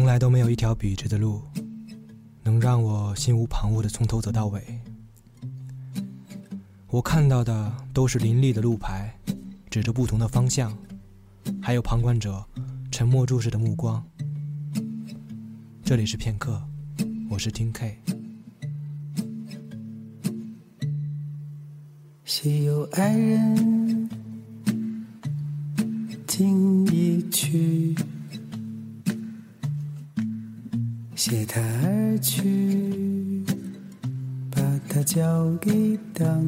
从来都没有一条笔直的路，能让我心无旁骛的从头走到尾。我看到的都是林立的路牌，指着不同的方向，还有旁观者沉默注视的目光。这里是片刻，我是听 K。谁有爱人经一去，携他而去，把他交给当。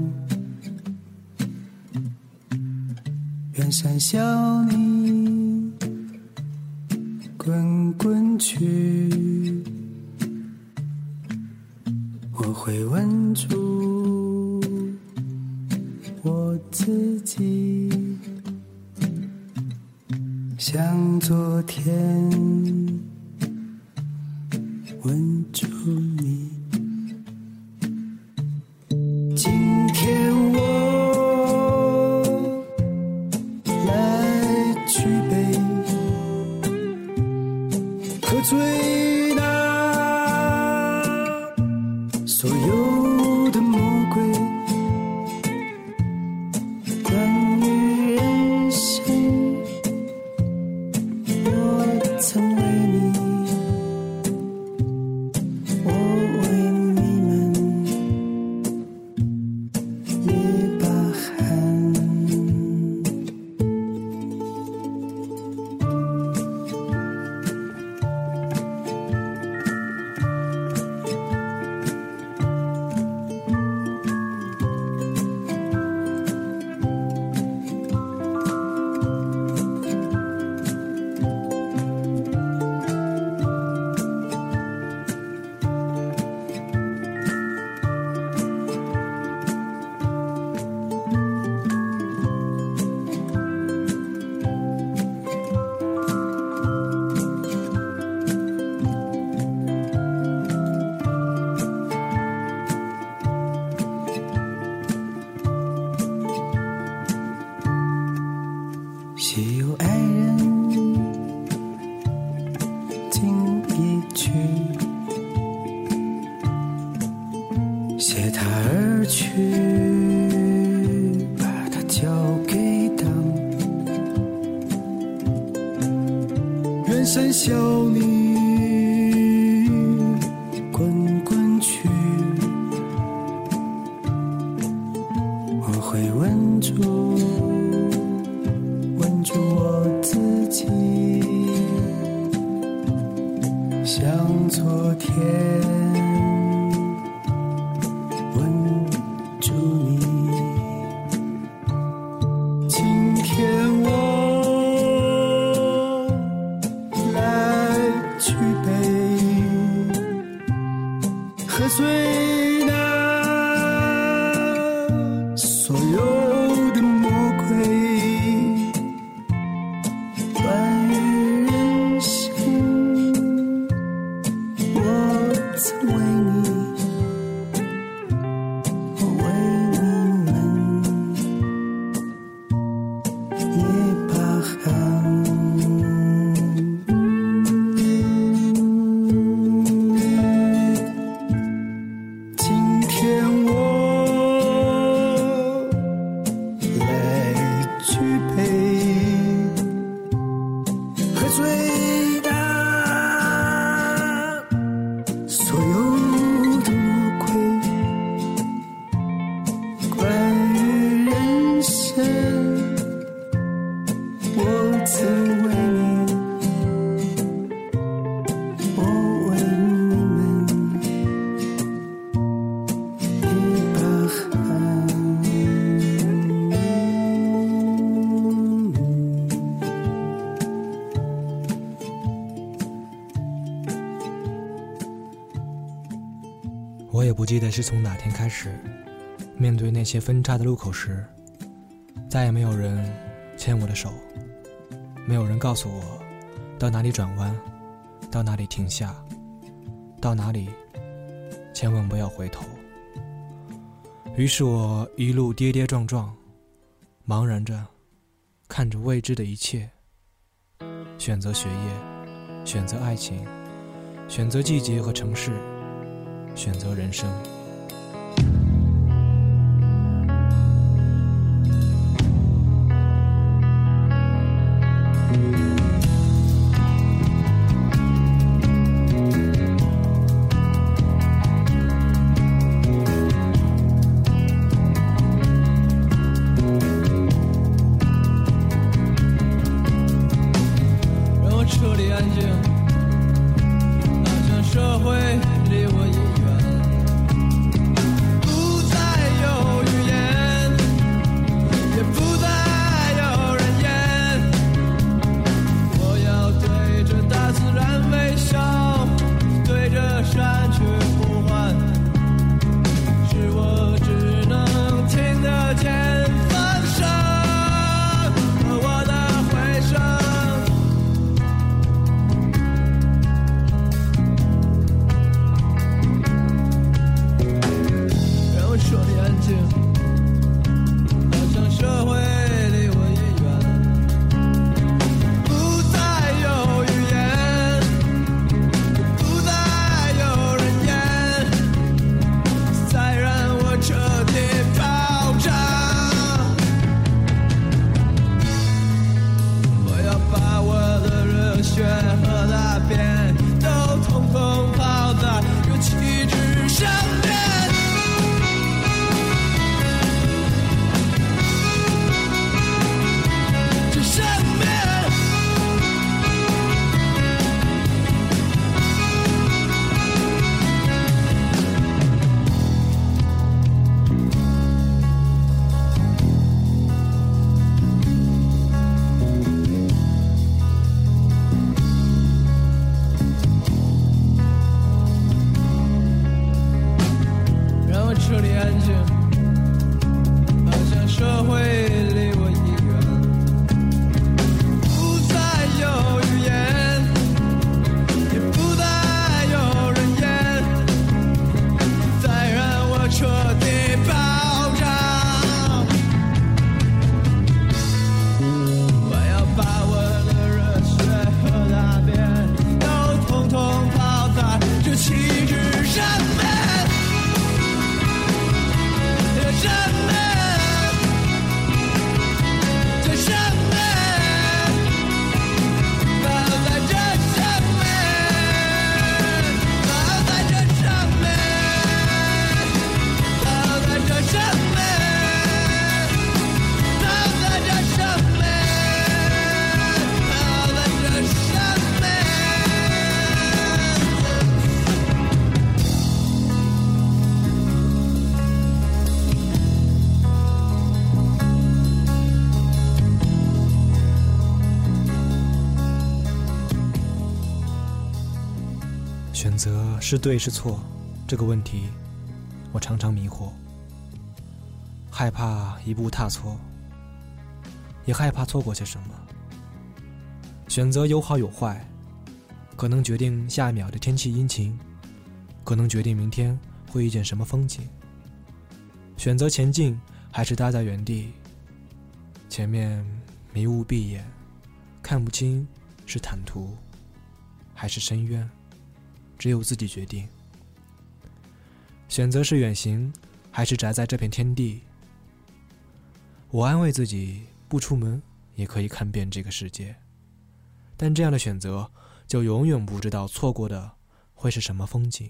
远山小你滚滚去，我会稳住我自己，像昨天滚我也不记得是从哪天开始，面对那些分叉的路口时，再也没有人牵我的手，没有人告诉我到哪里转弯，到哪里停下，到哪里千万不要回头。于是我一路跌跌撞撞，茫然着，看着未知的一切，选择学业，选择爱情，选择季节和城市，选择人生。是对是错，这个问题我常常迷惑，害怕一步踏错，也害怕错过些什么。选择有好有坏，可能决定下一秒的天气阴晴，可能决定明天会遇见什么风景。选择前进还是待在原地，前面迷雾闭眼，看不清是坦途还是深渊。只有自己决定，选择是远行，还是宅在这片天地。我安慰自己，不出门也可以看遍这个世界。但这样的选择，就永远不知道错过的会是什么风景。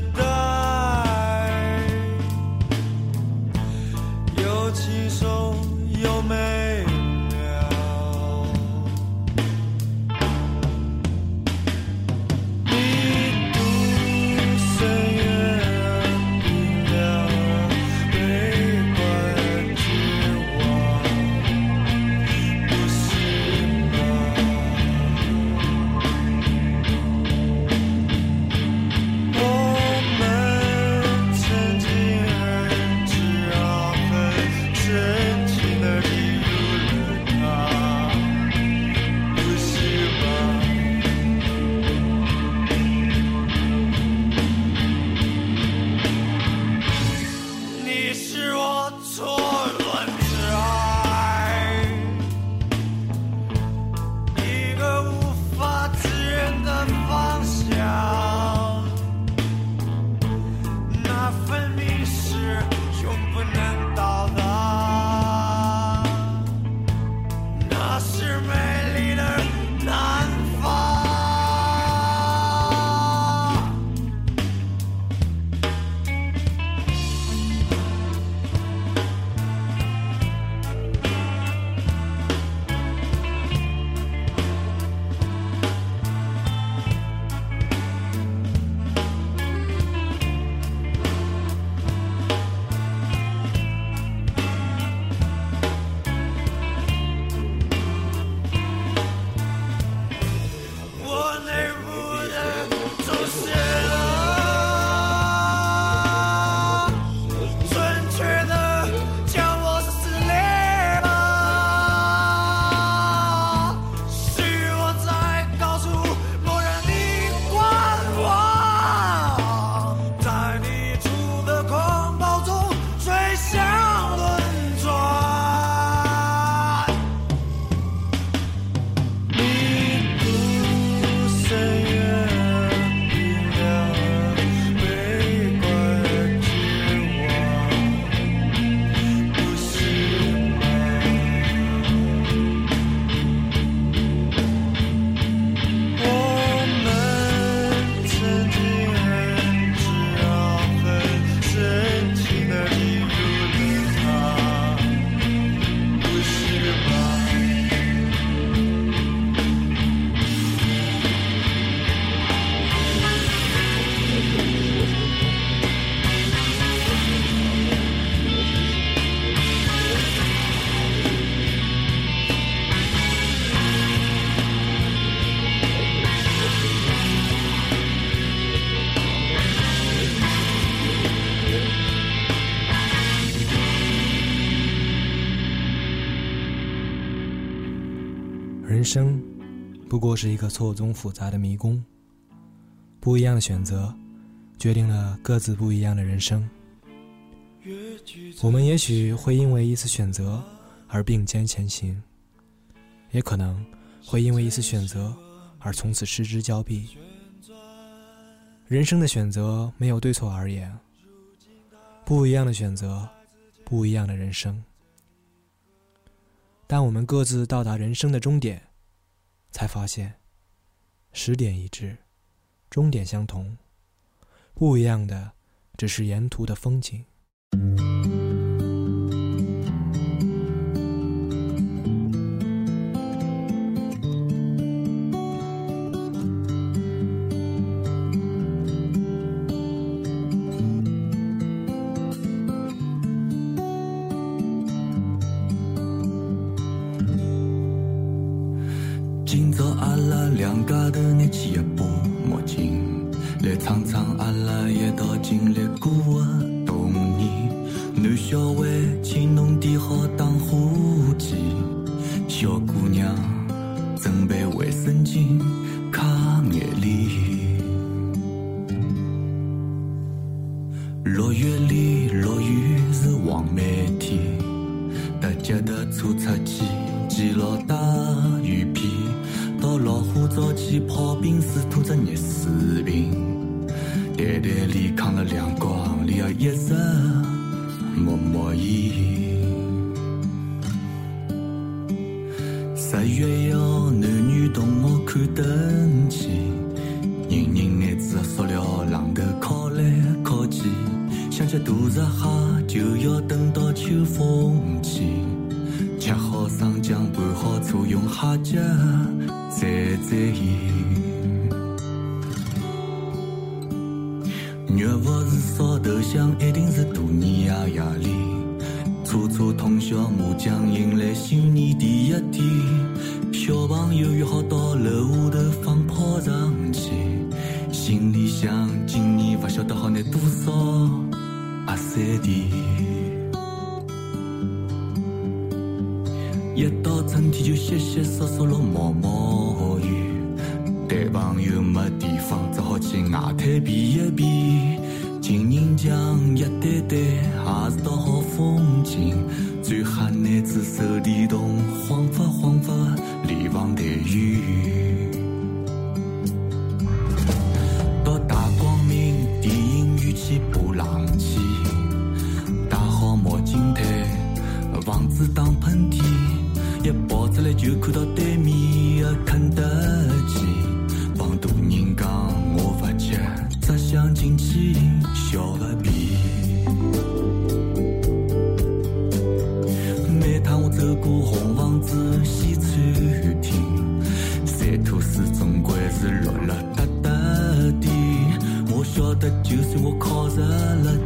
的期不过是一个错综复杂的迷宫，不一样的选择，决定了各自不一样的人生。我们也许会因为一次选择而并肩前行，也可能会因为一次选择而从此失之交臂。人生的选择没有对错而言，不一样的选择，不一样的人生。当我们各自到达人生的终点，才发现，时点一致，终点相同，不一样的只是沿途的风景。小孩，请侬点好打火机，小姑娘准备卫生巾、擦眼泪。六月里落雨是黄梅天，搭脚踏车出去，记牢带雨披，到老虎灶前泡冰水，吐只热水瓶。袋袋里扛了亮光，里要一直。三月要男女同学看灯去，人人拿着塑料榔头敲来敲去，想吃大闸蟹就要等到秋风起，吃好生姜拌好醋用虾脚蘸蘸盐。肉不是烧头香，一定是大年夜夜里，初初通宵麻将，迎来新年第一天。小朋友约好到楼下头放炮仗去，心里想今年不晓得好拿多少压岁钱。一到春天就淅淅簌簌落毛毛雨。男朋友没地方，只好去外滩避一避。情人墙一对对，也是道好风景。最吓男子手电筒，晃发晃发，离房太远。这就是我 call 了